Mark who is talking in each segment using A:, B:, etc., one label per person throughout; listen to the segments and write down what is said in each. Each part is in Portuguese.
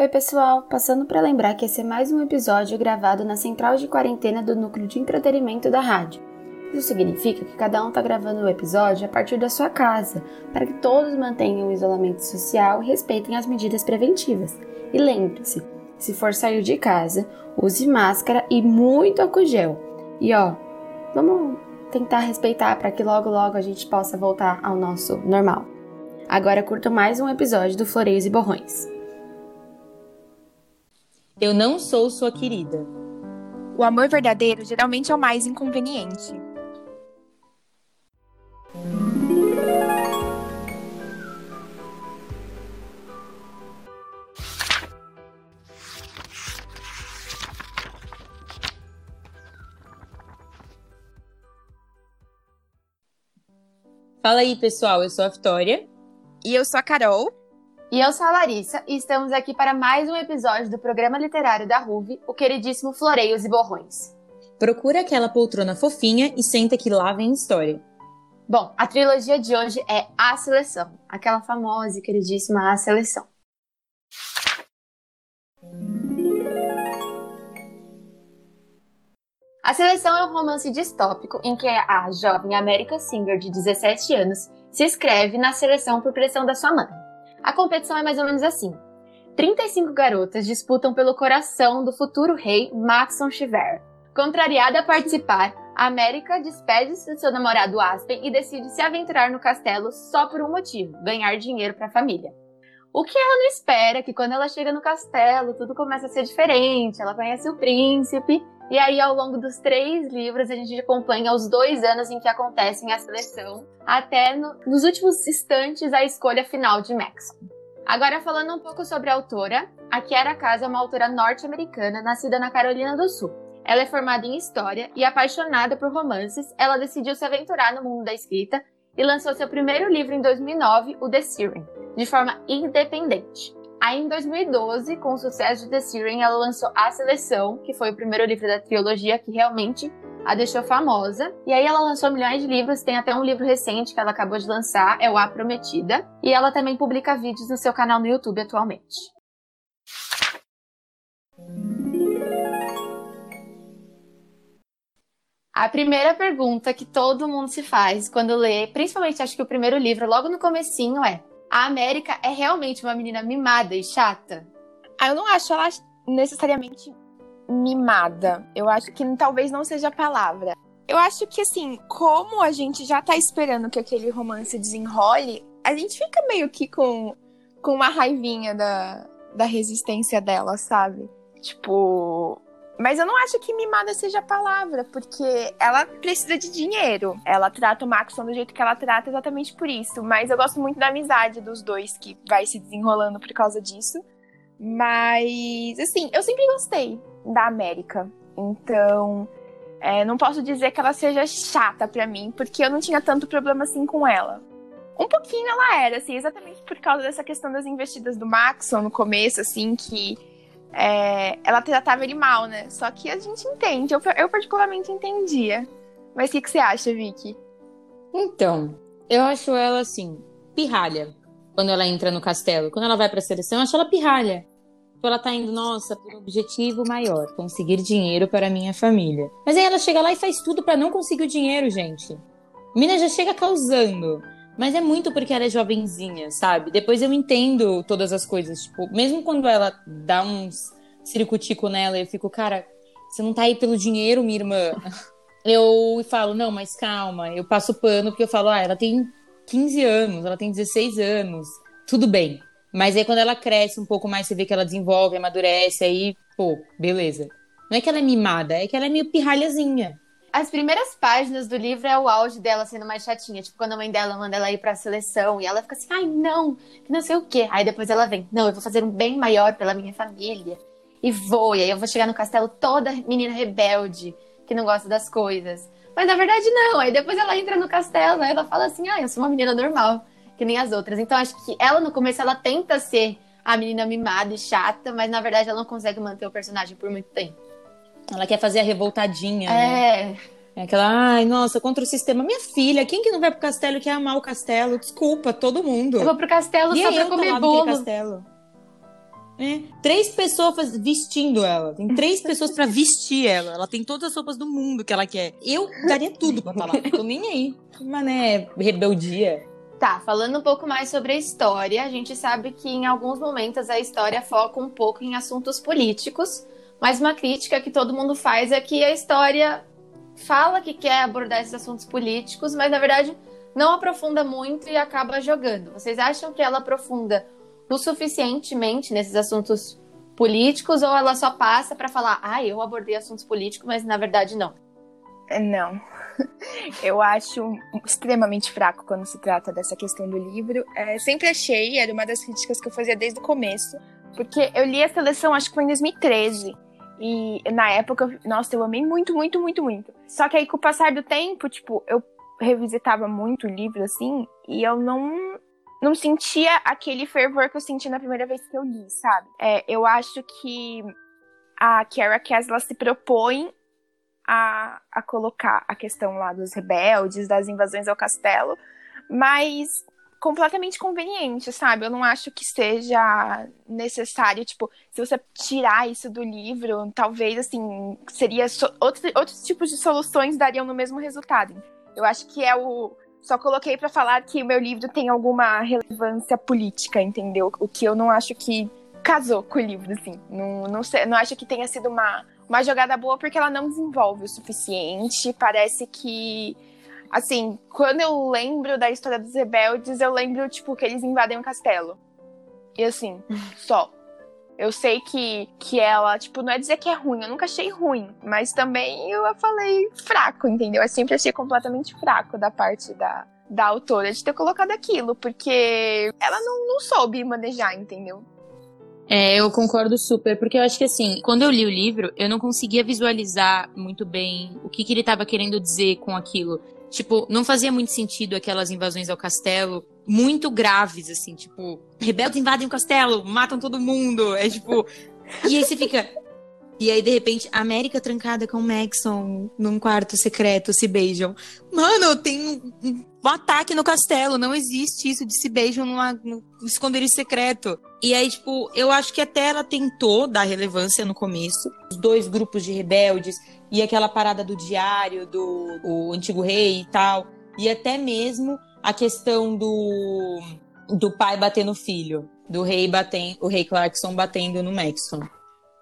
A: Oi, pessoal! Passando para lembrar que esse é mais um episódio gravado na central de quarentena do núcleo de entretenimento da rádio. Isso significa que cada um está gravando o episódio a partir da sua casa, para que todos mantenham o isolamento social e respeitem as medidas preventivas. E lembre-se, se for sair de casa, use máscara e muito álcool gel. E ó, vamos tentar respeitar para que logo logo a gente possa voltar ao nosso normal. Agora curto mais um episódio do Floreios e Borrões.
B: Eu não sou sua querida.
C: O amor verdadeiro geralmente é o mais inconveniente.
B: Fala aí, pessoal. Eu sou a Vitória.
C: E eu sou a Carol.
A: E eu sou a Larissa e estamos aqui para mais um episódio do programa literário da RUV, o queridíssimo Floreios e Borrões.
B: Procura aquela poltrona fofinha e senta que lá vem história.
A: Bom, a trilogia de hoje é A Seleção, aquela famosa e queridíssima A Seleção. A Seleção é um romance distópico em que a jovem América Singer, de 17 anos, se inscreve na seleção por pressão da sua mãe. A competição é mais ou menos assim. 35 garotas disputam pelo coração do futuro rei Maxon Chiver. Contrariada a participar, a América despede-se do seu namorado Aspen e decide se aventurar no castelo só por um motivo: ganhar dinheiro para a família. O que ela não espera é que quando ela chega no castelo, tudo começa a ser diferente. Ela conhece o príncipe, e aí ao longo dos três livros a gente acompanha os dois anos em que acontecem a seleção, até no, nos últimos instantes a escolha final de Maxon. Agora falando um pouco sobre a autora, a Kiara Casa é uma autora norte-americana nascida na Carolina do Sul. Ela é formada em História e apaixonada por romances, ela decidiu se aventurar no mundo da escrita e lançou seu primeiro livro em 2009, o The Siren, de forma independente. Aí, em 2012, com o sucesso de The Siren, ela lançou A Seleção, que foi o primeiro livro da trilogia que realmente a deixou famosa. E aí ela lançou milhões de livros, tem até um livro recente que ela acabou de lançar, é o A Prometida. E ela também publica vídeos no seu canal no YouTube atualmente. A primeira pergunta que todo mundo se faz quando lê, principalmente acho que o primeiro livro, logo no comecinho, é: a América é realmente uma menina mimada e chata?
C: Ah, eu não acho ela necessariamente mimada. Eu acho que talvez não seja a palavra. Eu acho que assim, como a gente já tá esperando que aquele romance desenrole, a gente fica meio que com, com uma raivinha da, da resistência dela, sabe? Tipo, mas eu não acho que mimada seja a palavra, porque ela precisa de dinheiro. Ela trata o Maxon do jeito que ela trata exatamente por isso. Mas eu gosto muito da amizade dos dois, que vai se desenrolando por causa disso. Mas, assim, eu sempre gostei da América. Então, é, não posso dizer que ela seja chata para mim, porque eu não tinha tanto problema assim com ela. Um pouquinho ela era, assim, exatamente por causa dessa questão das investidas do Maxon no começo, assim, que é, ela tratava ele mal, né? Só que a gente entende, eu, eu particularmente entendia. Mas o que, que você acha, Vicky?
B: Então, eu acho ela assim, pirralha, quando ela entra no castelo. Quando ela vai pra seleção, eu acho ela pirralha. Tipo, ela tá indo, nossa, por um objetivo maior, conseguir dinheiro para minha família. Mas aí ela chega lá e faz tudo para não conseguir o dinheiro, gente. A mina já chega causando. Mas é muito porque ela é jovenzinha, sabe? Depois eu entendo todas as coisas. Tipo, mesmo quando ela dá uns ciricutico nela, eu fico, cara, você não tá aí pelo dinheiro, minha irmã. Eu falo, não, mas calma, eu passo pano porque eu falo, ah, ela tem 15 anos, ela tem 16 anos, tudo bem. Mas aí quando ela cresce um pouco mais, você vê que ela desenvolve, amadurece, aí, pô, beleza. Não é que ela é mimada, é que ela é meio pirralhazinha.
A: As primeiras páginas do livro é o auge dela sendo mais chatinha. Tipo, quando a mãe dela manda ela ir pra seleção e ela fica assim, ai, não, que não sei o quê. Aí depois ela vem, não, eu vou fazer um bem maior pela minha família. E vou, e aí eu vou chegar no castelo toda menina rebelde, que não gosta das coisas. Mas na verdade não. Aí depois ela entra no castelo, aí ela fala assim, ah, eu sou uma menina normal, que nem as outras. Então acho que ela no começo ela tenta ser a menina mimada e chata, mas na verdade ela não consegue manter o personagem por muito tempo.
B: Ela quer fazer a revoltadinha,
A: é.
B: né? É aquela, ai, nossa, contra o sistema. Minha filha, quem que não vai pro castelo e quer amar o castelo? Desculpa, todo mundo.
A: Eu vou pro castelo
B: e
A: só pra
B: eu
A: comer bolo.
B: Castelo. né? Três pessoas vestindo ela. Tem três pessoas para vestir ela. Ela tem todas as roupas do mundo que ela quer. Eu daria tudo pra estar lá. Tô nem aí. Mané, rebeldia.
A: Tá, falando um pouco mais sobre a história, a gente sabe que em alguns momentos a história foca um pouco em assuntos políticos, mas uma crítica que todo mundo faz é que a história fala que quer abordar esses assuntos políticos, mas na verdade não aprofunda muito e acaba jogando. Vocês acham que ela aprofunda o suficientemente nesses assuntos políticos ou ela só passa para falar, ah, eu abordei assuntos políticos, mas na verdade não?
C: Não. Eu acho extremamente fraco quando se trata dessa questão do livro. É, sempre achei, era uma das críticas que eu fazia desde o começo, porque eu li a seleção, acho que foi em 2013. E na época, nossa, eu amei muito, muito, muito, muito. Só que aí, com o passar do tempo, tipo, eu revisitava muito o livro, assim, e eu não não sentia aquele fervor que eu senti na primeira vez que eu li, sabe? É, eu acho que a Kara Cass se propõe a, a colocar a questão lá dos rebeldes, das invasões ao castelo, mas completamente conveniente, sabe? Eu não acho que seja necessário, tipo, se você tirar isso do livro, talvez, assim, seria so outros, outros tipos de soluções dariam no mesmo resultado. Eu acho que é o, só coloquei para falar que o meu livro tem alguma relevância política, entendeu? O que eu não acho que casou com o livro, assim. Não, não, sei, não acho que tenha sido uma, uma jogada boa porque ela não desenvolve o suficiente. Parece que. Assim, quando eu lembro da história dos rebeldes, eu lembro, tipo, que eles invadem um castelo. E assim, só. Eu sei que, que ela, tipo, não é dizer que é ruim, eu nunca achei ruim, mas também eu falei fraco, entendeu? Eu sempre achei completamente fraco da parte da, da autora de ter colocado aquilo, porque ela não, não soube manejar, entendeu?
B: É, eu concordo super, porque eu acho que assim, quando eu li o livro, eu não conseguia visualizar muito bem o que, que ele estava querendo dizer com aquilo. Tipo, não fazia muito sentido aquelas invasões ao castelo muito graves, assim, tipo, rebeldes invadem o castelo, matam todo mundo. É tipo. E aí você fica. E aí, de repente, a América trancada com o Maxon num quarto secreto se beijam. Mano, tem um, um ataque no castelo. Não existe isso de se beijam numa, num esconderijo secreto. E aí, tipo, eu acho que até ela tentou dar relevância no começo. Os dois grupos de rebeldes e aquela parada do diário do o antigo rei e tal. E até mesmo a questão do, do pai bater no filho, do rei batendo, o rei Clarkson batendo no Maxon.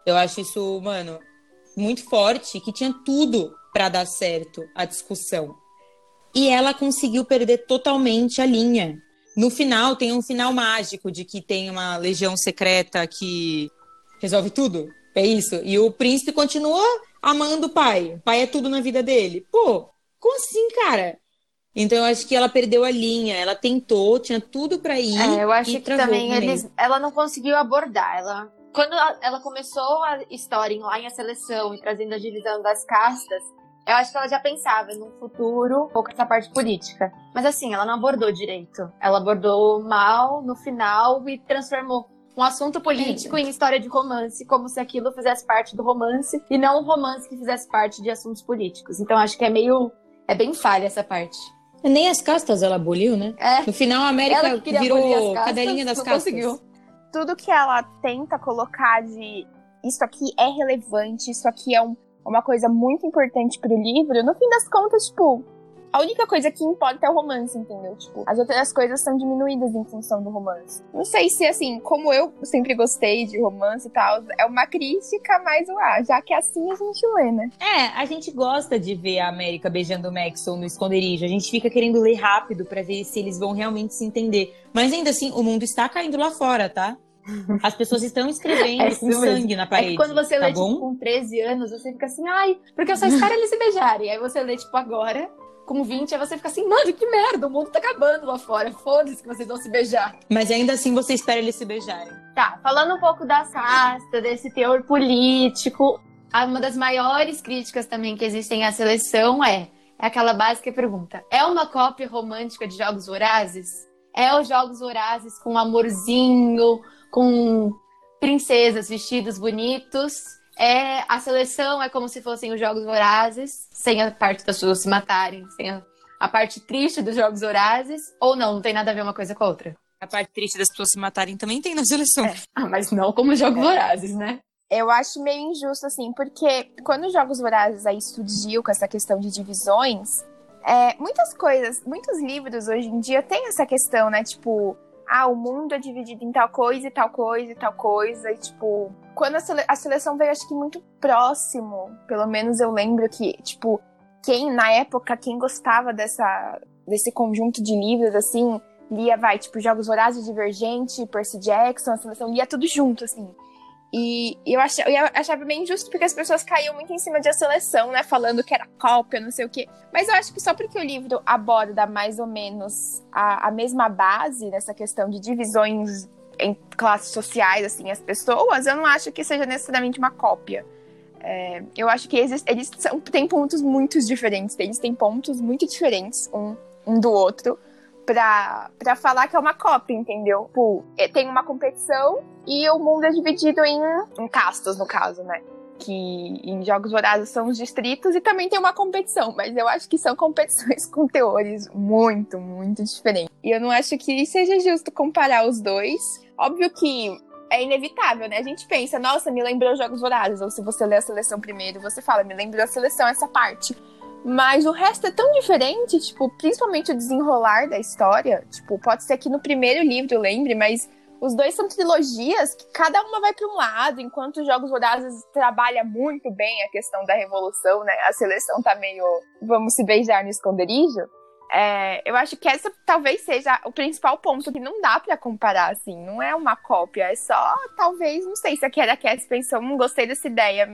B: Eu acho isso, mano, muito forte, que tinha tudo para dar certo a discussão. E ela conseguiu perder totalmente a linha. No final, tem um final mágico de que tem uma legião secreta que resolve tudo. É isso. E o príncipe continua amando o pai. O pai é tudo na vida dele. Pô, como assim, cara? Então eu acho que ela perdeu a linha, ela tentou, tinha tudo para ir.
A: É, eu acho que também eles, ela não conseguiu abordar. Ela, quando ela começou a história em lá em a seleção e trazendo agilizando as castas, eu acho que ela já pensava no futuro, um pouco essa parte política. Mas assim, ela não abordou direito. Ela abordou mal no final e transformou um assunto político em história de romance, como se aquilo fizesse parte do romance e não um romance que fizesse parte de assuntos políticos. Então acho que é meio. É bem falha essa parte.
B: Nem as castas ela aboliu, né?
A: É.
B: No final, a América virou
A: castas,
B: cadelinha das castas.
A: Conseguiu.
C: Tudo que ela tenta colocar de isso aqui é relevante, isso aqui é um, uma coisa muito importante pro livro, no fim das contas, tipo, a única coisa que importa é o romance, entendeu? Tipo, as outras coisas são diminuídas em função do romance. Não sei se, assim, como eu sempre gostei de romance e tal, é uma crítica, mas ah, já que é assim a gente lê, né?
B: É, a gente gosta de ver a América beijando o Maxwell no esconderijo. A gente fica querendo ler rápido para ver se eles vão realmente se entender. Mas ainda assim, o mundo está caindo lá fora, tá? As pessoas estão escrevendo é com sangue na parede.
A: É que quando você
B: tá
A: lê, tipo, com 13 anos, você fica assim, ai, porque eu só espero eles se beijarem. Aí você lê, tipo, agora, com 20, aí você fica assim, mano, que merda, o mundo tá acabando lá fora. Foda-se que vocês vão se beijar.
B: Mas ainda assim você espera eles se beijarem.
A: Tá, falando um pouco das castas, desse teor político, uma das maiores críticas também que existem à seleção é, é aquela básica pergunta: é uma cópia romântica de Jogos Vorazes? É os Jogos Vorazes com amorzinho, com princesas, vestidos bonitos? É a seleção é como se fossem os jogos vorazes, sem a parte das pessoas se matarem, sem a, a parte triste dos jogos vorazes, ou não, não tem nada a ver uma coisa com a outra?
B: A parte triste das pessoas se matarem também tem na seleção.
C: É.
A: Ah, mas não como Jogos
C: É.
A: Vorazes, né?
C: Eu acho meio injusto, assim, porque quando os Jogos Vorazes aí surgiu com essa questão de divisões, é, muitas coisas, muitos livros hoje em dia tem essa questão, né? Tipo, ah, o mundo é dividido em tal coisa e tal coisa e tal coisa. E, tipo, quando a, sele a seleção veio, acho que muito próximo, pelo menos eu lembro que, tipo, quem, na época, quem gostava dessa, desse conjunto de livros, assim, lia, vai, tipo, Jogos Vorazes, Divergente, Percy Jackson, a seleção, lia tudo junto, assim. E eu achava, eu achava bem injusto porque as pessoas caíam muito em cima de a seleção, né? Falando que era cópia, não sei o quê. Mas eu acho que só porque o livro aborda mais ou menos a, a mesma base nessa questão de divisões em classes sociais, assim, as pessoas, eu não acho que seja necessariamente uma cópia. É, eu acho que eles, eles são, têm pontos muito diferentes. Eles têm pontos muito diferentes um, um do outro pra, pra falar que é uma cópia, entendeu? Tipo, é, tem uma competição e o mundo é dividido em, em castas, no caso, né? Que em Jogos Vorazes são os distritos e também tem uma competição, mas eu acho que são competições com teores muito, muito diferentes. E eu não acho que seja justo comparar os dois. Óbvio que é inevitável, né? A gente pensa, nossa, me lembrou Jogos Vorazes. Ou se você lê a seleção primeiro, você fala, me lembrou a seleção essa parte. Mas o resto é tão diferente, tipo, principalmente o desenrolar da história. Tipo, pode ser que no primeiro livro lembre, mas os dois são trilogias que cada uma vai para um lado, enquanto os Jogos Vorazes trabalha muito bem a questão da revolução, né? A seleção tá meio vamos se beijar no esconderijo. É, eu acho que essa talvez seja o principal ponto que não dá para comparar, assim. Não é uma cópia, é só, talvez, não sei se a Kera Cass pensou, não gostei dessa ideia.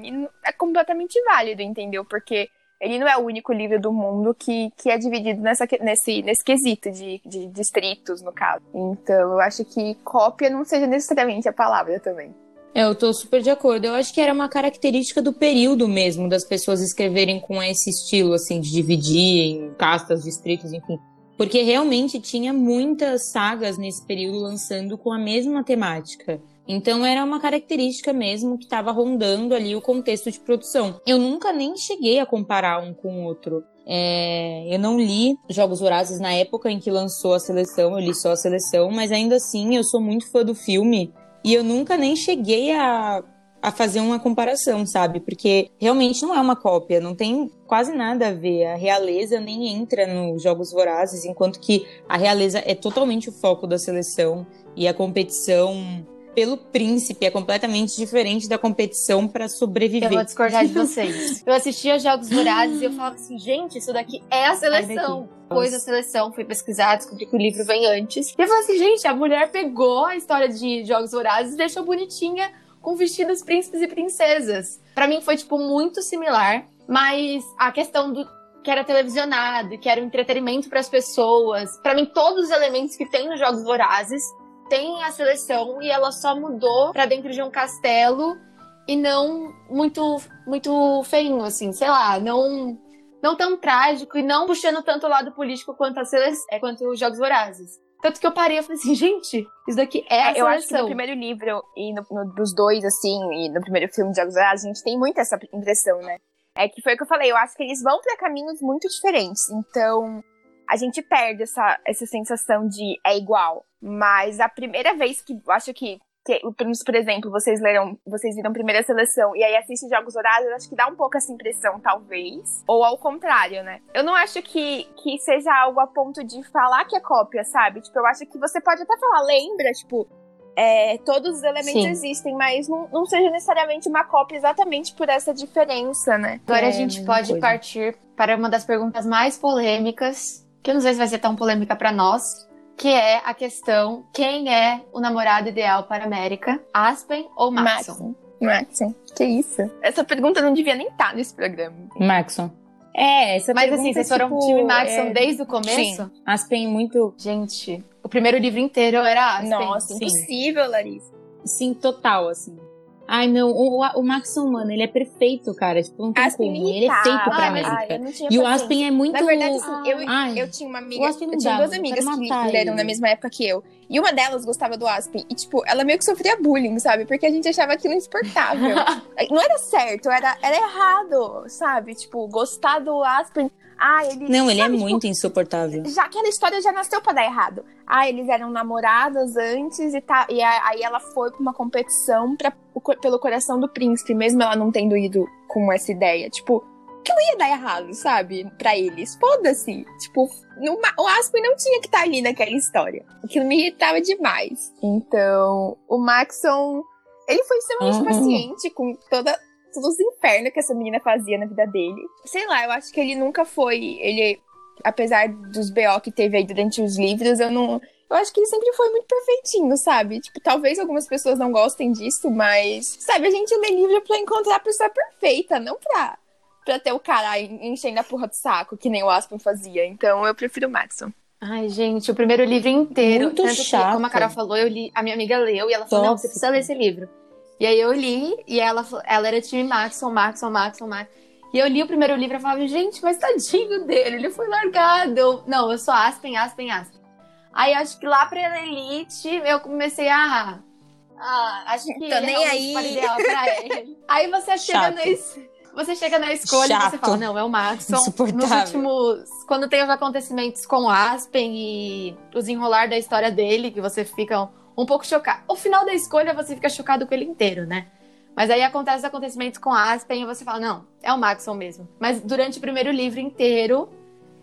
C: É completamente válido, entendeu? Porque ele não é o único livro do mundo que, que é dividido nessa, nesse, nesse quesito de, de distritos, no caso. Então, eu acho que cópia não seja necessariamente a palavra também.
B: É, eu tô super de acordo. Eu acho que era uma característica do período mesmo, das pessoas escreverem com esse estilo, assim, de dividir em castas, distritos, enfim. Porque realmente tinha muitas sagas nesse período lançando com a mesma temática. Então era uma característica mesmo que estava rondando ali o contexto de produção. Eu nunca nem cheguei a comparar um com o outro. É, eu não li Jogos Vorazes na época em que lançou a seleção, eu li só a seleção, mas ainda assim eu sou muito fã do filme e eu nunca nem cheguei a, a fazer uma comparação, sabe? Porque realmente não é uma cópia, não tem quase nada a ver. A realeza nem entra nos Jogos Vorazes, enquanto que a realeza é totalmente o foco da seleção e a competição pelo príncipe é completamente diferente da competição para sobreviver.
A: Eu vou discordar de vocês. Eu assistia Jogos Vorazes e eu falava assim, gente, isso daqui é a seleção. Depois da seleção, fui pesquisar, descobri que o livro vem antes. E eu falei assim, gente, a mulher pegou a história de Jogos Vorazes e deixou bonitinha com vestidos príncipes e princesas. Para mim foi, tipo, muito similar, mas a questão do que era televisionado, que era um entretenimento para as pessoas, para mim todos os elementos que tem nos Jogos Vorazes tem a seleção e ela só mudou para dentro de um castelo e não muito muito feinho assim, sei lá, não não tão trágico e não puxando tanto o lado político quanto a seleção, quanto os Jogos Vorazes. Tanto que eu parei e falei assim, gente, isso daqui é a
C: eu
A: seleção.
C: acho que no primeiro livro e no, no, dos dois, assim, e no primeiro filme de Jogos Vorazes, a gente tem muito essa impressão, né? É que foi o que eu falei, eu acho que eles vão para caminhos muito diferentes. Então, a gente perde essa, essa sensação de é igual. Mas a primeira vez que eu acho que, que, por exemplo, vocês leram, vocês viram primeira seleção e aí assistem Jogos eu acho que dá um pouco essa impressão, talvez. Ou ao contrário, né? Eu não acho que, que seja algo a ponto de falar que é cópia, sabe? Tipo, eu acho que você pode até falar, lembra, tipo, é, todos os elementos
A: Sim.
C: existem, mas não, não seja necessariamente uma cópia exatamente por essa diferença, né?
A: Agora
B: É,
A: a gente pode
B: coisa.
A: partir para uma das perguntas mais polêmicas, que eu não sei se vai ser tão polêmica para nós, que é a questão: quem é o namorado ideal para a América? Aspen ou Maxon?
C: Maxon. Que isso? Essa pergunta não devia nem estar nesse programa.
B: Maxon. É, essa
A: Mas assim, vocês foram
B: tipo,
A: time Maxon
B: é,
A: desde o começo?
B: Aspen muito.
A: Gente, o primeiro livro inteiro era Aspen.
C: Nossa,
B: sim.
C: impossível, Larissa.
B: Sim, total, assim. Ai, não, o, o Maxon, mano, ele é perfeito, cara. Tipo, não tem
C: Aspen
B: como. Ele é feito pra
A: mas-
B: América.
C: Ai,
B: e o. Aspen é muito.
C: Na verdade, assim, eu,
B: Ai,
C: eu tinha uma amiga. Eu tinha
B: dá,
C: duas amigas que leram na mesma época que eu. E uma delas gostava do Aspen. E, tipo, ela meio que sofria bullying, sabe? Porque a gente achava aquilo insuportável. não era certo, era, era errado, sabe? Tipo, gostar do Aspen. Ah, ele.
B: Não, ele é
C: sabe, tipo,
B: muito insuportável.
C: já aquela história já nasceu pra dar errado. Ah, eles eram namoradas antes e, tá, e aí ela foi pra uma competição pra, pelo coração do príncipe, mesmo ela não tendo ido com essa ideia. Tipo, que não ia dar errado, sabe? Pra eles. Foda-se. Tipo, não- o Aspen não tinha que estar ali naquela história. Aquilo me irritava demais. Então, o Maxon, ele foi extremamente
B: Uhum.
C: paciente com toda, todos os infernos que essa menina fazia na vida dele. Sei lá, eu acho que ele nunca foi. Ele apesar dos BO que teve aí durante os livros, eu não. Eu acho que ele sempre foi muito perfeitinho, sabe? Tipo, talvez algumas pessoas não gostem disso, mas. Sabe, a gente lê livro pra encontrar a pessoa perfeita, não pra, pra ter o cara en- enchendo a porra do saco, que nem o Aspen fazia. Então eu prefiro o Maxon.
A: Ai, gente, o primeiro livro inteiro.
B: Muito
A: tanto que,
B: chato.
A: como a Carol falou, eu li, a minha amiga leu e ela falou: não, você precisa ler esse livro. E aí eu li, e ela, ela era time Maxon, Maxon, Maxon, Maxon. E eu li o primeiro livro e falava, gente, mas tadinho dele, ele foi largado. Eu, não, eu sou Aspen, Aspen, Aspen. Aí acho que lá pra Elite eu comecei a. Ah, acho que
C: Tô nem aí.
A: ideal pra ele. Aí você chega
B: Chato.
A: na, você chega na escolha e você
B: Chato.
A: fala, não, é o Maxon. Nos últimos. Quando tem os acontecimentos com Aspen e o desenrolar da história dele, que você fica um, pouco chocado. O final da escolha você fica chocado com ele inteiro, né? Mas aí acontece os acontecimentos com o Aspen e você fala, não, é o Maxon mesmo. Mas durante o primeiro livro inteiro,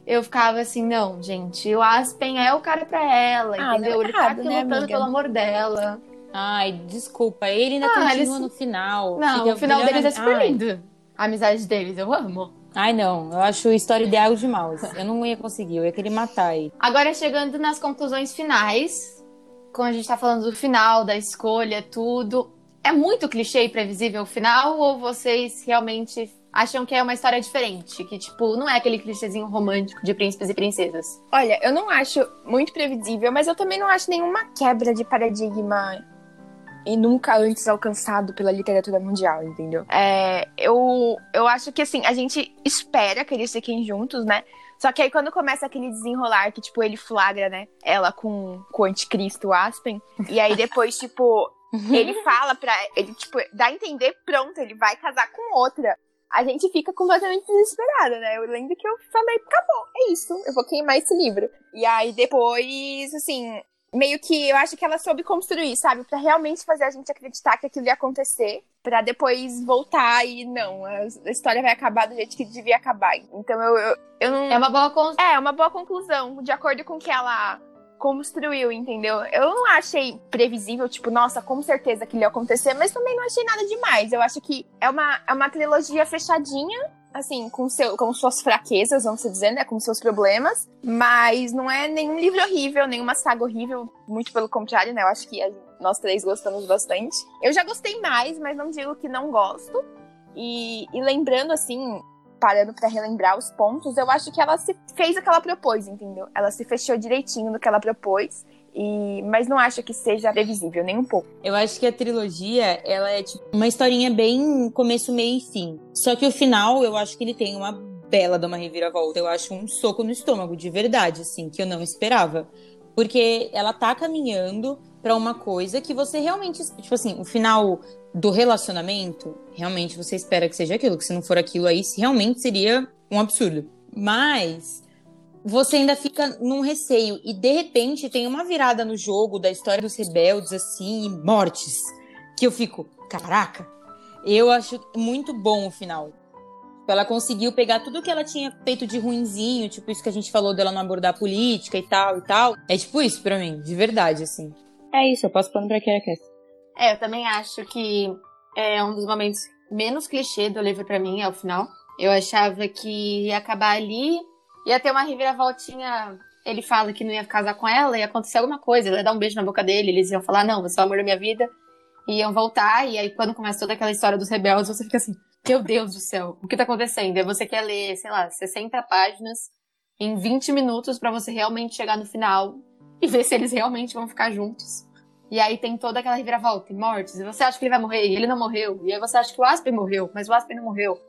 A: eu ficava assim, não, gente, o Aspen é o cara pra ela,
C: Ah,
A: entendeu?
C: é
A: ele tá
C: errado,
A: aqui
C: né,
A: lutando pelo amor dela.
B: Ai, desculpa, ele ainda
A: Ah,
B: continua
A: eles-
B: no final.
A: Não,
B: Fica
A: o final
B: melhor
A: deles é super lindo. A amizade deles, eu amo.
B: Ai, não, eu acho história ideal de mouse. Eu não ia conseguir, eu ia querer matar ele.
A: Agora chegando nas conclusões finais, quando a gente tá falando do final, da escolha, tudo. É muito clichê e previsível o final, ou vocês realmente acham que é uma história diferente? Que, tipo, não é aquele clichêzinho romântico de príncipes e princesas.
C: Olha, eu não acho muito previsível, mas eu também não acho nenhuma quebra de paradigma e nunca antes alcançado pela literatura mundial, entendeu? É, eu, eu acho que assim, a gente espera que eles fiquem juntos, né? Só que aí quando começa aquele desenrolar que, tipo, ele flagra, né? Ela com, com o anticristo Aspen. E aí depois, tipo, ele fala pra. Ele, tipo, dá a entender, pronto, ele vai casar com outra. A gente fica completamente desesperada, né? Eu lembro que eu falei, acabou, é isso, eu vou queimar esse livro. E aí depois, assim, meio que eu acho que ela soube construir, sabe? Pra realmente fazer a gente acreditar que aquilo ia acontecer, pra depois voltar e não, a a história vai acabar do jeito que devia acabar. Então eu, eu, eu não.
A: É uma boa con...
C: É, uma boa conclusão, de acordo com o que ela construiu, entendeu? Eu não achei previsível, tipo, nossa, com certeza que ia acontecer, mas também não achei nada demais. Eu acho que é uma, é uma trilogia fechadinha, assim, com, seu, com suas fraquezas, vamos dizer, né? Com seus problemas, mas não é nenhum livro horrível, nenhuma saga horrível, muito pelo contrário, né? Eu acho que nós três gostamos bastante. Eu já gostei mais, mas não digo que não gosto. E, e lembrando, assim, parando pra relembrar os pontos, eu acho que ela se fez o que ela propôs, entendeu? Ela se fechou direitinho no que ela propôs. E, mas não acho que seja previsível, nem um pouco.
B: Eu acho que a trilogia, ela é tipo uma historinha bem começo, meio e fim. Só que o final, eu acho que ele tem uma bela de uma reviravolta. Eu acho um soco no estômago, de verdade, assim, que eu não esperava. Porque ela tá caminhando pra uma coisa que você realmente, tipo assim, o final do relacionamento, realmente você espera que seja aquilo, que se não for aquilo aí, realmente seria um absurdo. Mas você ainda fica num receio. E de repente tem uma virada no jogo da história dos rebeldes, assim, e mortes. Que eu fico, caraca, eu acho muito bom o final. Ela conseguiu pegar tudo que ela tinha feito de ruinzinho, tipo isso que a gente falou dela não abordar a política e tal e tal. É tipo isso pra mim, de verdade, assim. É isso, eu passo pano pra Kira Cass.
A: É, eu também acho que é um dos momentos menos clichê do livro pra mim, é o final. Eu achava que ia acabar ali, ia ter uma reviravoltinha. Ele fala que não ia casar com ela, ia acontecer alguma coisa, ele ia dar um beijo na boca dele, eles iam falar, não, você é o amor da minha vida, e iam voltar, e aí quando começa toda aquela história dos rebeldes, você fica assim, meu Deus do céu, o que tá acontecendo? Aí você quer ler, sei lá, 60 páginas em 20 minutos pra você realmente chegar no final e ver se eles realmente vão ficar juntos. E aí tem toda aquela reviravolta e mortes. E você acha que ele vai morrer e ele não morreu. E aí você acha que o Aspen morreu, mas o Aspen não morreu.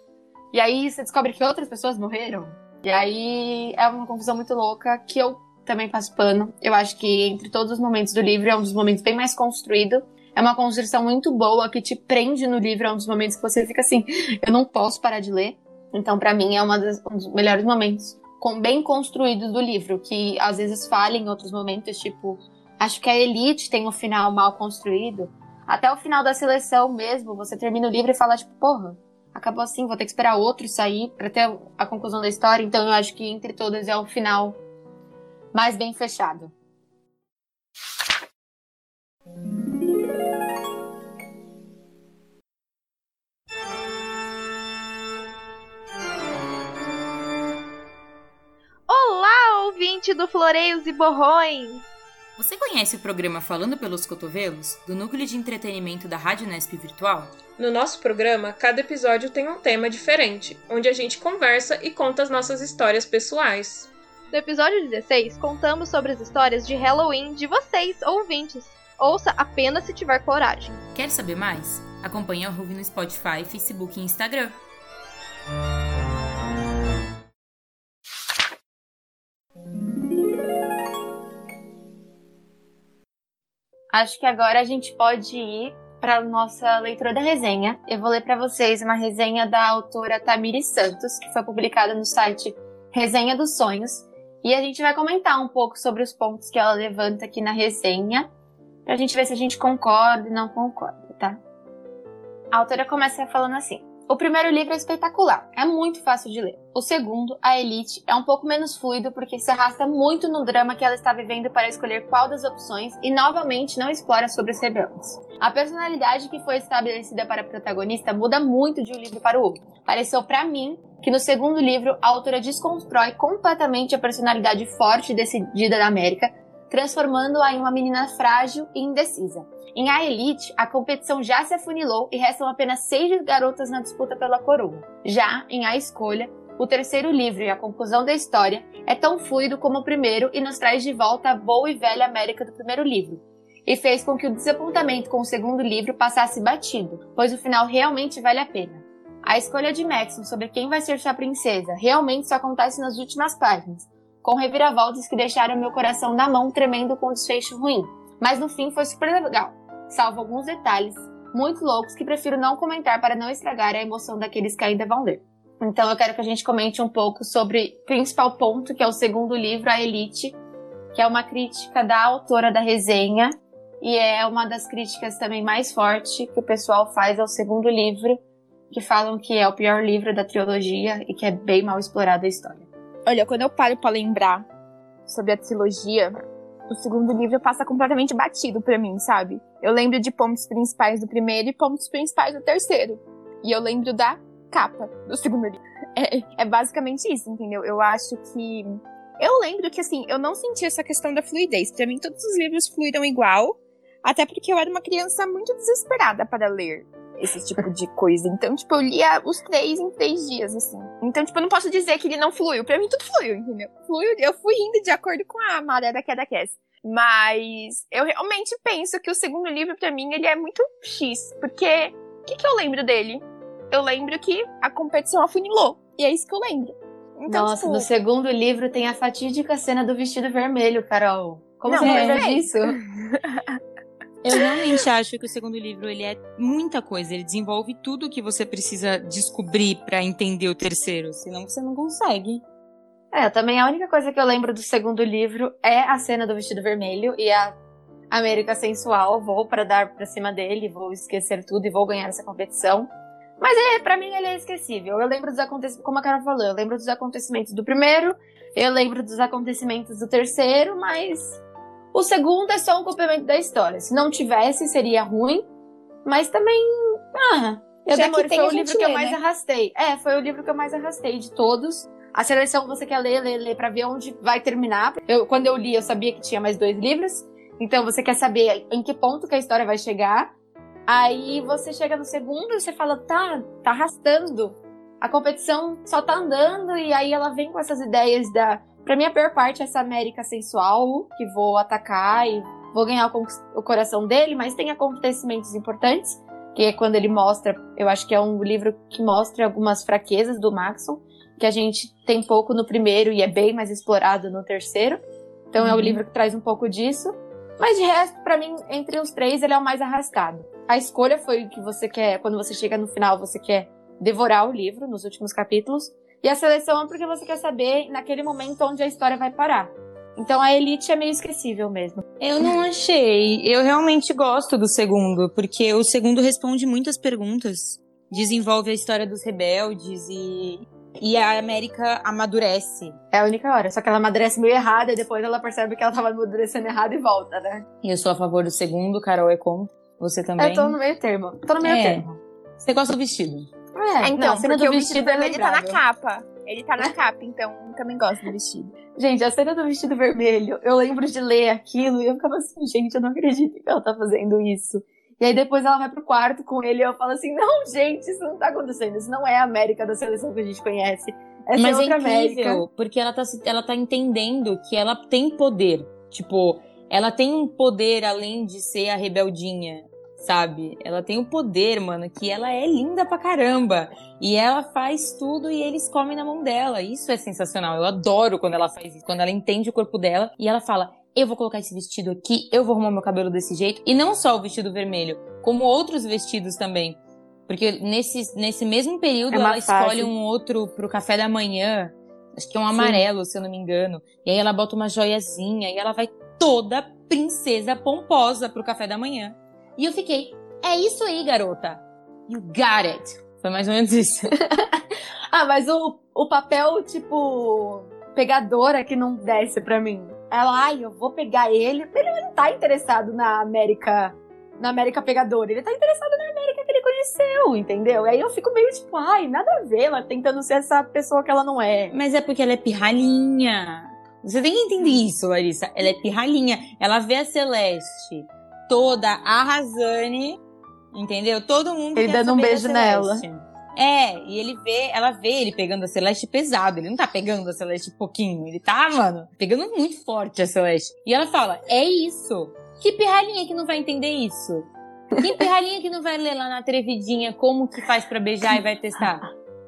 A: E aí você descobre que outras pessoas morreram. E aí é uma confusão muito louca que eu também passo pano. Eu acho que entre todos os momentos do livro é um dos momentos bem mais construído. É uma construção muito boa que te prende no livro. É um dos momentos que você fica assim: eu não posso parar de ler. Então, para mim, é das, um dos melhores momentos com, bem construídos do livro, que às vezes falha em outros momentos, tipo, acho que a Elite tem um final mal construído. Até o final da seleção mesmo, você termina o livro e fala, tipo, porra, acabou assim, vou ter que esperar outro sair para ter a conclusão da história. Então, eu acho que entre todas é o final mais bem fechado.
D: Ouvinte do Floreios e Borrões!
B: Você conhece o programa Falando pelos Cotovelos, do núcleo de entretenimento da Rádio Nesp Virtual?
E: No nosso programa, cada episódio tem um tema diferente, onde a gente conversa e conta as nossas histórias pessoais.
D: No episódio 16, contamos sobre as histórias de Halloween de vocês, ouvintes. Ouça apenas se tiver coragem.
B: Quer saber mais? Acompanhe a Ruve no Spotify, Facebook e Instagram.
A: Acho que agora a gente pode ir para nossa leitura da resenha. Eu vou ler para vocês uma resenha da autora Tamiri Santos, que foi publicada no site Resenha dos Sonhos, e a gente vai comentar um pouco sobre os pontos que ela levanta aqui na resenha, para a gente ver se a gente concorda e não concorda, tá? A autora começa falando assim: o primeiro livro é espetacular, é muito fácil de ler. O segundo, A Elite, é um pouco menos fluido porque se arrasta muito no drama que ela está vivendo para escolher qual das opções e novamente não explora sobre os rebeldes. A personalidade que foi estabelecida para a protagonista muda muito de um livro para o outro. Pareceu para mim que no segundo livro a autora desconstrói completamente a personalidade forte e decidida da América, transformando-a em uma menina frágil e indecisa. Em A Elite, a competição já se afunilou e restam apenas seis garotas na disputa pela coroa. Já em A Escolha, o terceiro livro e a conclusão da história é tão fluido como o primeiro e nos traz de volta a boa e velha América do primeiro livro, e fez com que o desapontamento com o segundo livro passasse batido, pois o final realmente vale a pena. A escolha de Maxon sobre quem vai ser sua princesa realmente só acontece nas últimas páginas, com reviravoltas que deixaram meu coração na mão tremendo com o desfecho ruim. Mas no fim foi super legal salvo alguns detalhes muito loucos que prefiro não comentar para não estragar a emoção daqueles que ainda vão ler. Então eu quero que a gente comente um pouco sobre o principal ponto, que é o segundo livro, A Elite, que é uma crítica da autora da resenha e é uma das críticas também mais fortes que o pessoal faz ao segundo livro, que falam que é o pior livro da trilogia e que é bem mal explorada a história.
C: Olha, quando eu paro para lembrar sobre a trilogia, o segundo livro passa completamente batido para mim, sabe? Eu lembro de pontos principais do primeiro e pontos principais do terceiro. E eu lembro da capa do segundo livro. É, é basicamente isso, entendeu? Eu acho que. Eu lembro que, assim, eu não senti essa questão da fluidez. Para mim, todos os livros fluíram igual. Até porque eu era uma criança muito desesperada para ler esse tipo de coisa. Então, tipo, eu lia os três em três dias, assim. Então, tipo, eu não posso dizer que ele não fluiu. Pra mim, tudo fluiu, entendeu? Fluiu, eu fui indo de acordo com a maré da queda Cass. Mas eu realmente penso que o segundo livro, para mim, ele é muito X. Porque o que, que eu lembro dele? Eu lembro que a competição afunilou. E é isso que eu lembro.
A: Então, Nossa, tipo... no segundo livro tem a fatídica cena do vestido vermelho, Carol. Como não, você lembra é. disso?
B: Eu realmente acho que o segundo livro ele é muita coisa. Ele desenvolve tudo o que você precisa descobrir para entender o terceiro. Senão você não consegue.
A: É, também a única coisa que eu lembro do segundo livro é a cena do vestido vermelho e a América sensual. Vou para dar para cima dele, vou esquecer tudo e vou ganhar essa competição. Mas é, para mim ele é esquecível. Eu lembro dos acontecimentos, como a Carol falou, eu lembro dos acontecimentos do primeiro, eu lembro dos acontecimentos do terceiro, mas o segundo é só um complemento da história. Se não tivesse, seria ruim, mas também. Ah, eu Já demorei, foi o livro que eu mais né? arrastei. É, foi o livro que eu mais arrastei de todos. A seleção você quer ler, ler, ler pra ver onde vai terminar. Eu, quando eu li, eu sabia que tinha mais dois livros. Então você quer saber em que ponto que a história vai chegar. Aí você chega no segundo e você fala, tá, tá arrastando. A competição só tá andando e aí ela vem com essas ideias da. Pra mim, a pior parte é essa América sensual, que vou atacar e vou ganhar o, o coração dele, mas tem acontecimentos importantes, que é quando ele mostra. Eu acho que é um livro que mostra algumas fraquezas do Maxon que a gente tem pouco no primeiro e é bem mais explorado no terceiro. Então uhum. é o uhum. livro que traz um pouco disso. Mas de resto, para mim, entre os três, ele é o mais arrastado. A escolha foi que você quer, quando você chega no final, você quer devorar o livro nos últimos capítulos. E a seleção é porque você quer saber naquele momento onde a história vai parar. Então a Elite é meio esquecível mesmo.
B: Eu não achei. Eu realmente gosto do segundo, porque o segundo responde muitas perguntas, desenvolve a história dos rebeldes e, e a América amadurece.
A: É a única hora. Só que ela amadurece meio errada e depois ela percebe que ela tava amadurecendo errado e volta, né?
B: E eu sou a favor do segundo, Carol é contra. Você também?
A: Eu tô no meio termo. Tô no meio
B: É.
A: termo.
B: Você gosta do vestido?
A: É,
C: então,
A: não, a cena
C: porque
A: do
C: o vestido
A: vestido é
C: vermelho tá na capa. Ele tá na capa, então eu também gosto do vestido.
A: Gente, a cena do vestido vermelho, eu lembro de ler aquilo e eu ficava assim, gente, eu não acredito que ela tá fazendo isso. E aí depois ela vai pro quarto com ele e eu falo assim, não, gente, isso não tá acontecendo. Isso não é a América da seleção que a gente conhece. Essa
B: Mas
A: é
B: é
A: outra
B: incrível,
A: América.
B: porque ela tá, ela tá entendendo que ela tem poder. Tipo, ela tem um poder além de ser a rebeldinha, sabe? Ela tem o poder, mano, que ela é linda pra caramba. E ela faz tudo e eles comem na mão dela. Isso é sensacional. Eu adoro quando ela faz isso. Quando ela entende o corpo dela e ela fala: Eu vou colocar esse vestido aqui, eu vou arrumar meu cabelo desse jeito. E não só o vestido vermelho, como outros vestidos também. Porque nesse, nesse mesmo período
A: É
B: ela
A: fase.
B: escolhe um outro pro café da manhã. Acho que é um
A: Sim.
B: amarelo, se eu não me engano. E aí ela bota uma joiazinha e ela vai toda princesa pomposa pro café da manhã. E eu fiquei, é isso aí, garota. You got it. Foi mais ou menos isso.
A: Ah, mas o, o papel, tipo, pegadora que não desce pra mim. Ela, ai, eu vou pegar ele. Ele não tá interessado na América, na América pegadora. Ele tá interessado na América que ele conheceu, entendeu? E aí eu fico meio tipo, ai, nada a ver, ela tentando ser essa pessoa que ela não é.
B: Mas é porque ela é pirralhinha. Você tem que entender isso, Larissa. Ela é pirralhinha. Ela vê a Celeste toda arrasane, entendeu? Todo mundo
A: Ele dando um beijo nela.
B: É, e ele vê, ela vê ele pegando a Celeste pesado. Ele não tá pegando a Celeste pouquinho. Ele tá, mano, pegando muito forte a Celeste. E ela fala: É isso. Que pirralhinha que não vai entender isso? Que pirralhinha que não vai ler lá na atrevidinha como que faz pra beijar e vai testar?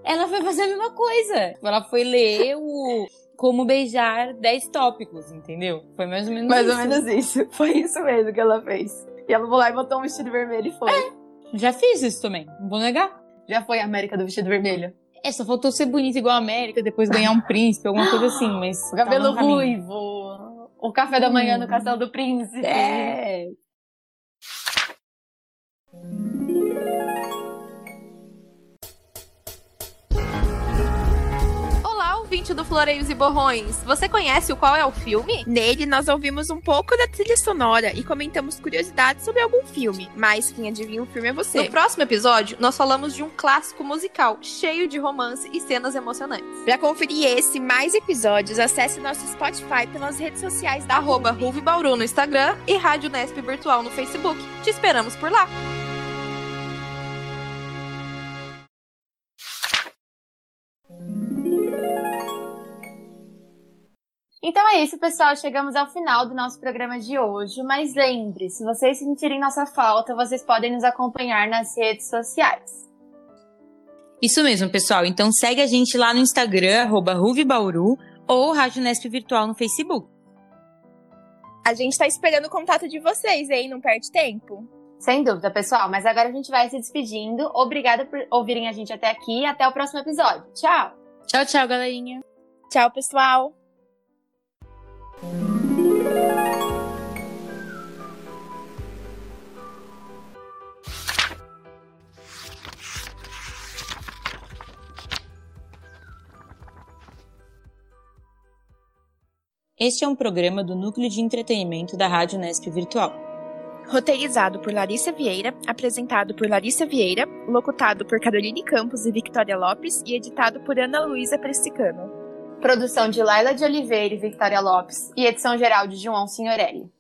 B: Ela foi fazer a mesma coisa. Ela foi ler o como beijar 10 tópicos, entendeu? Foi mais ou menos
A: Mais
B: isso.
A: ou menos isso. Foi isso mesmo que ela fez. E ela foi lá e botou um vestido vermelho e foi.
B: Já fiz isso também, não vou negar.
A: Já foi a América do vestido vermelho.
B: É, só faltou ser bonita igual a América, depois ganhar um príncipe, alguma coisa assim, mas.
A: O cabelo
B: no caminho.
A: ruivo. O café da manhã no Castelo do Príncipe.
B: É.
D: ouvinte do Floreios e Borrões. Você conhece o qual é o filme?
C: Nele, nós ouvimos um pouco da trilha sonora e comentamos curiosidades sobre algum filme, mas quem adivinha o filme é você.
D: No próximo episódio, nós falamos de um clássico musical cheio de romance e cenas emocionantes.
C: Para conferir esse e mais episódios, acesse nosso Spotify pelas redes sociais da
D: Arroba Ruve Bauru no Instagram e Rádio Nesp Virtual no Facebook. Te esperamos por lá.
A: Então é isso, pessoal. Chegamos ao final do nosso programa de hoje. Mas lembre, se vocês sentirem nossa falta, vocês podem nos acompanhar nas redes sociais.
B: Isso mesmo, pessoal. Então segue a gente lá no Instagram, arroba Ruvibauru, ou Rádio Nesp Virtual no Facebook.
C: A gente tá esperando o contato de vocês, hein? Não perde tempo.
A: Sem dúvida, pessoal. Mas agora a gente vai se despedindo. Obrigada por ouvirem a gente até aqui até o próximo episódio. Tchau!
B: Tchau, tchau, galerinha.
C: Tchau, pessoal.
B: Este é um programa do Núcleo de Entretenimento da Rádio Nesp Virtual.
C: Roteirizado por Larissa Vieira, apresentado por Larissa Vieira, locutado por Caroline Campos e Victoria Lopes e editado por Ana Luísa Pressicano.
A: Produção de Laila de Oliveira e Victoria Lopes e edição geral de João Signorelli.